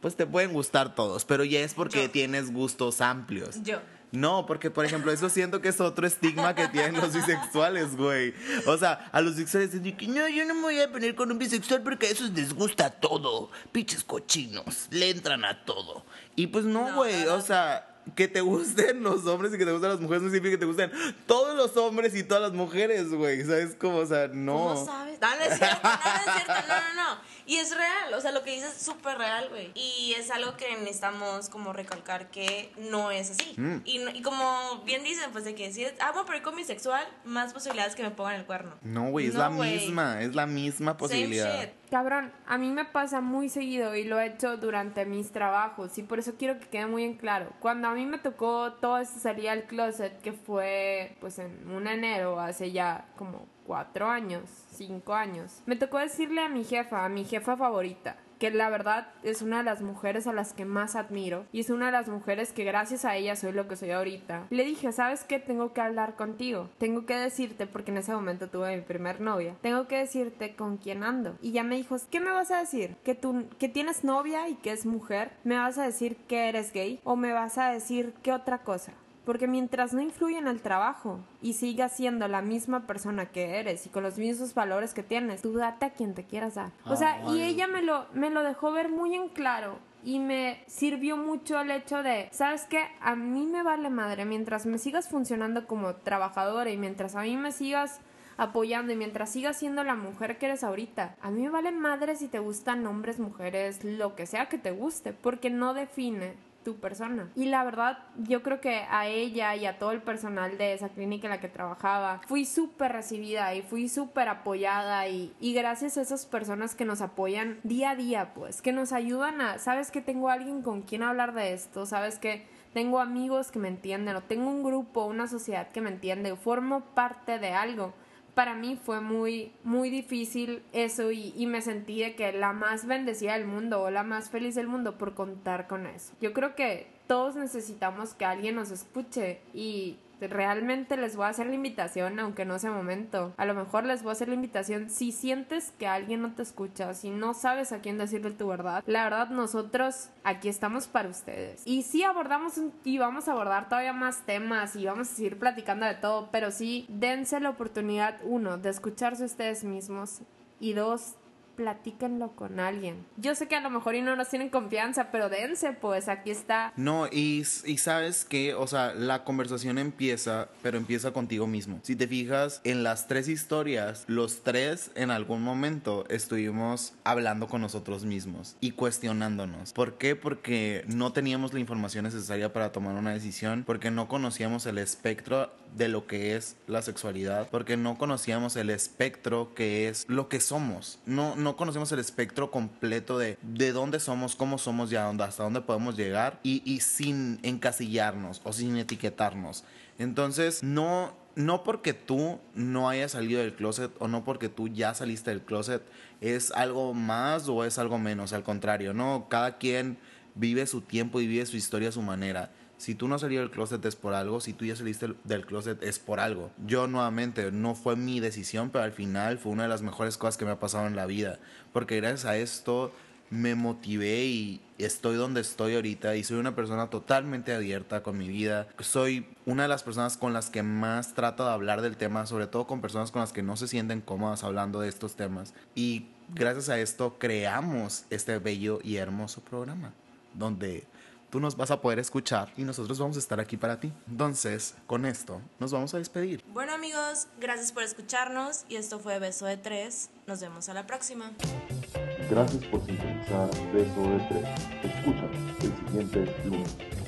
pues te pueden gustar todos, pero ya es porque Yo. tienes gustos amplios. Yo. No, porque por ejemplo, eso siento que es otro estigma que tienen los bisexuales, güey. O sea, a los bisexuales dicen que no, yo no me voy a poner con un bisexual porque a esos les gusta todo. Pinches cochinos, le entran a todo. Y pues no, No, güey, no, no. o sea, que te gusten los hombres y que te gusten las mujeres no significa que te gusten todos los hombres y todas las mujeres, güey. ¿Sabes cómo? O sea, no. ¿Cómo sabes? No, no es cierto, no, no es cierto, no, no, no. Y es real, o sea, lo que dices es súper real, güey. Y es algo que necesitamos como recalcar que no es así. Mm. Y, no- y como bien dicen, pues de que si es, ah, bueno, pero con bisexual, más posibilidades que me pongan el cuerno. No, güey, es No, la misma, es la misma posibilidad. Same shit. Cabrón, a mí me pasa muy seguido y lo he hecho durante mis trabajos y por eso quiero que quede muy en claro. Cuando a mí me tocó todo esto salir al closet, que fue pues en un enero, hace ya como cuatro años, cinco años, me tocó decirle a mi jefa, a mi jefa favorita, que la verdad es una de las mujeres a las que más admiro y es una de las mujeres que gracias a ella soy lo que soy ahorita. Le dije, ¿sabes qué? Tengo que hablar contigo. Tengo que decirte, porque en ese momento tuve mi primer novia, tengo que decirte con quién ando. Y ya me dijo, ¿qué me vas a decir? ¿Que, tú, que tienes novia y que es mujer? ¿Me vas a decir que eres gay? ¿O me vas a decir qué otra cosa? Porque mientras no influya en el trabajo y sigas siendo la misma persona que eres y con los mismos valores que tienes, tú date a quien te quieras dar. O sea, y ella me lo, me lo dejó ver muy en claro y me sirvió mucho el hecho de, ¿sabes qué? A mí me vale madre mientras me sigas funcionando como trabajadora y mientras a mí me sigas apoyando y mientras sigas siendo la mujer que eres ahorita. A mí me vale madre si te gustan hombres, mujeres, lo que sea que te guste, porque no define tu persona. Y la verdad, yo creo que a ella y a todo el personal de esa clínica en la que trabajaba, fui súper recibida y fui súper apoyada y, y gracias a esas personas que nos apoyan día a día, pues, que nos ayudan a, sabes que tengo alguien con quien hablar de esto, sabes que tengo amigos que me entienden o tengo un grupo, una sociedad que me entiende, formo parte de algo para mí fue muy, muy difícil eso y, y me sentí de que la más bendecida del mundo o la más feliz del mundo por contar con eso. Yo creo que todos necesitamos que alguien nos escuche y realmente les voy a hacer la invitación, aunque no sea momento. A lo mejor les voy a hacer la invitación si sientes que alguien no te escucha, si no sabes a quién decirle tu verdad. La verdad, nosotros aquí estamos para ustedes. Y sí abordamos y vamos a abordar todavía más temas y vamos a seguir platicando de todo, pero sí dense la oportunidad, uno, de escucharse ustedes mismos y dos, platíquenlo con alguien. Yo sé que a lo mejor y no nos tienen confianza, pero dense, pues aquí está No, y, y sabes que, o sea, la conversación empieza, pero empieza contigo mismo. Si te fijas en las tres historias, los tres en algún momento estuvimos hablando con nosotros mismos y cuestionándonos. ¿Por qué? Porque no teníamos la información necesaria para tomar una decisión, porque no conocíamos el espectro de lo que es la sexualidad, porque no conocíamos el espectro que es lo que somos. No, no conocemos el espectro completo de, de dónde somos, cómo somos y hasta dónde podemos llegar y, y sin encasillarnos o sin etiquetarnos. Entonces, no, no porque tú no hayas salido del closet o no porque tú ya saliste del closet es algo más o es algo menos. Al contrario, no, cada quien vive su tiempo y vive su historia a su manera. Si tú no has del closet es por algo, si tú ya saliste del closet es por algo. Yo nuevamente no fue mi decisión, pero al final fue una de las mejores cosas que me ha pasado en la vida, porque gracias a esto me motivé y estoy donde estoy ahorita y soy una persona totalmente abierta con mi vida. Soy una de las personas con las que más trato de hablar del tema, sobre todo con personas con las que no se sienten cómodas hablando de estos temas. Y gracias a esto creamos este bello y hermoso programa, donde tú nos vas a poder escuchar y nosotros vamos a estar aquí para ti. Entonces, con esto, nos vamos a despedir. Bueno amigos, gracias por escucharnos y esto fue Beso de Tres. Nos vemos a la próxima. Gracias por sintonizar Beso de Tres. Escúchanos el siguiente lunes.